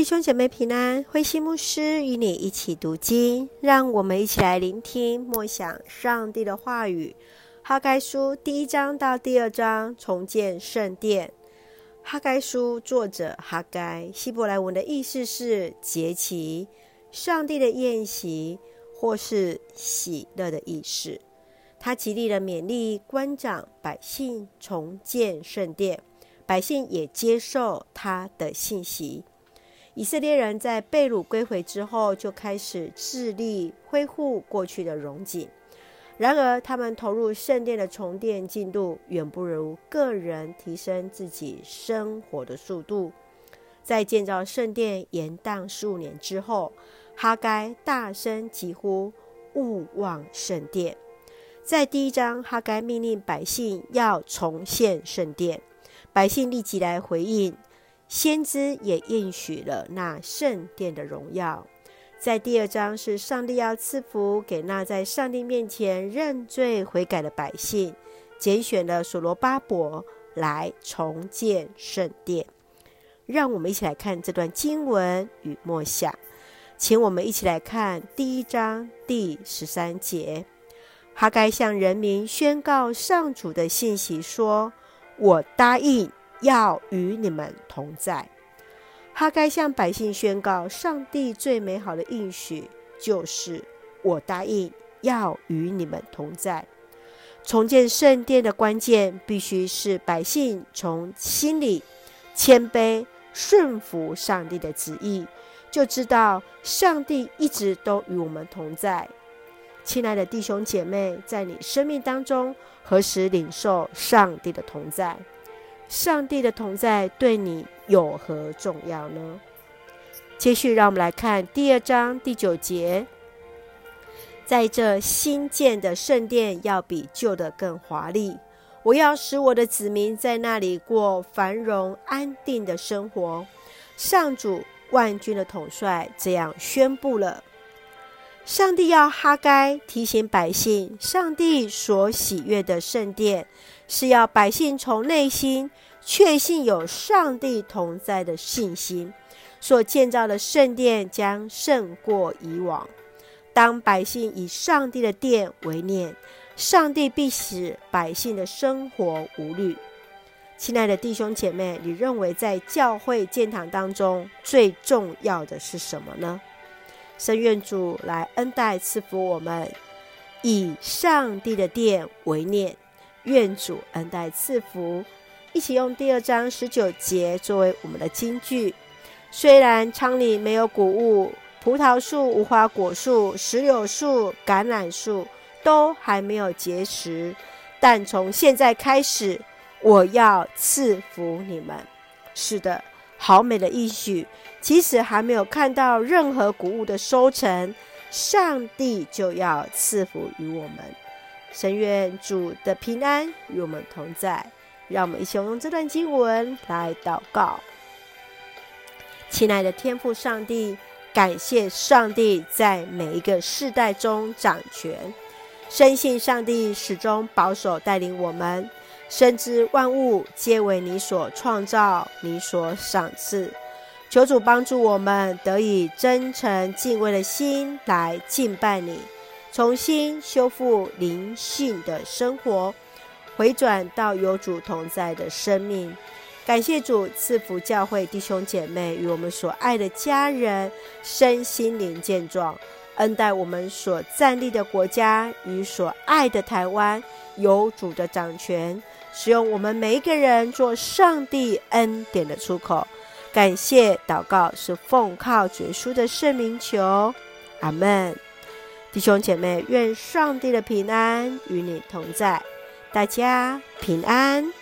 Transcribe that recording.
弟兄姐妹平安，慧馨牧师与你一起读经，让我们一起来聆听默想上帝的话语。哈该书第一章到第二章，重建圣殿。哈该书作者哈该，希伯来文的意思是节期、上帝的宴席或是喜乐的意思。他极力的勉励官长百姓重建圣殿，百姓也接受他的信息。以色列人在被掳归回之后，就开始致力恢复过去的荣景。然而，他们投入圣殿的重建进度远不如个人提升自己生活的速度。在建造圣殿延宕十五年之后，哈该大声疾呼：“勿忘圣殿！”在第一章，哈该命令百姓要重建圣殿，百姓立即来回应。先知也应许了那圣殿的荣耀。在第二章是上帝要赐福给那在上帝面前认罪悔改的百姓，拣选了所罗巴伯来重建圣殿。让我们一起来看这段经文与默想，请我们一起来看第一章第十三节。哈该向人民宣告上主的信息说：“我答应。”要与你们同在。哈该向百姓宣告，上帝最美好的应许就是：我答应要与你们同在。重建圣殿的关键，必须是百姓从心里谦卑顺服上帝的旨意，就知道上帝一直都与我们同在。亲爱的弟兄姐妹，在你生命当中，何时领受上帝的同在？上帝的同在对你有何重要呢？接续，让我们来看第二章第九节。在这新建的圣殿要比旧的更华丽，我要使我的子民在那里过繁荣安定的生活。上主万军的统帅这样宣布了：上帝要哈该提醒百姓，上帝所喜悦的圣殿。是要百姓从内心确信有上帝同在的信心，所建造的圣殿将胜过以往。当百姓以上帝的殿为念，上帝必使百姓的生活无虑。亲爱的弟兄姐妹，你认为在教会建堂当中最重要的是什么呢？深愿主来恩待赐福我们，以上帝的殿为念。愿主恩待赐福，一起用第二章十九节作为我们的金句。虽然仓里没有谷物，葡萄树、无花果树、石榴树、橄榄树都还没有结实，但从现在开始，我要赐福你们。是的，好美的应许。即使还没有看到任何谷物的收成，上帝就要赐福于我们。神愿主的平安与我们同在，让我们一起用这段经文来祷告。亲爱的天父上帝，感谢上帝在每一个世代中掌权，深信上帝始终保守带领我们，深知万物皆为你所创造，你所赏赐。求主帮助我们得以真诚敬畏的心来敬拜你。重新修复灵性的生活，回转到有主同在的生命。感谢主赐福教会弟兄姐妹与我们所爱的家人身心灵健壮，恩待我们所站立的国家与所爱的台湾有主的掌权，使用我们每一个人做上帝恩典的出口。感谢祷告是奉靠主耶稣的圣名求，阿门。弟兄姐妹，愿上帝的平安与你同在，大家平安。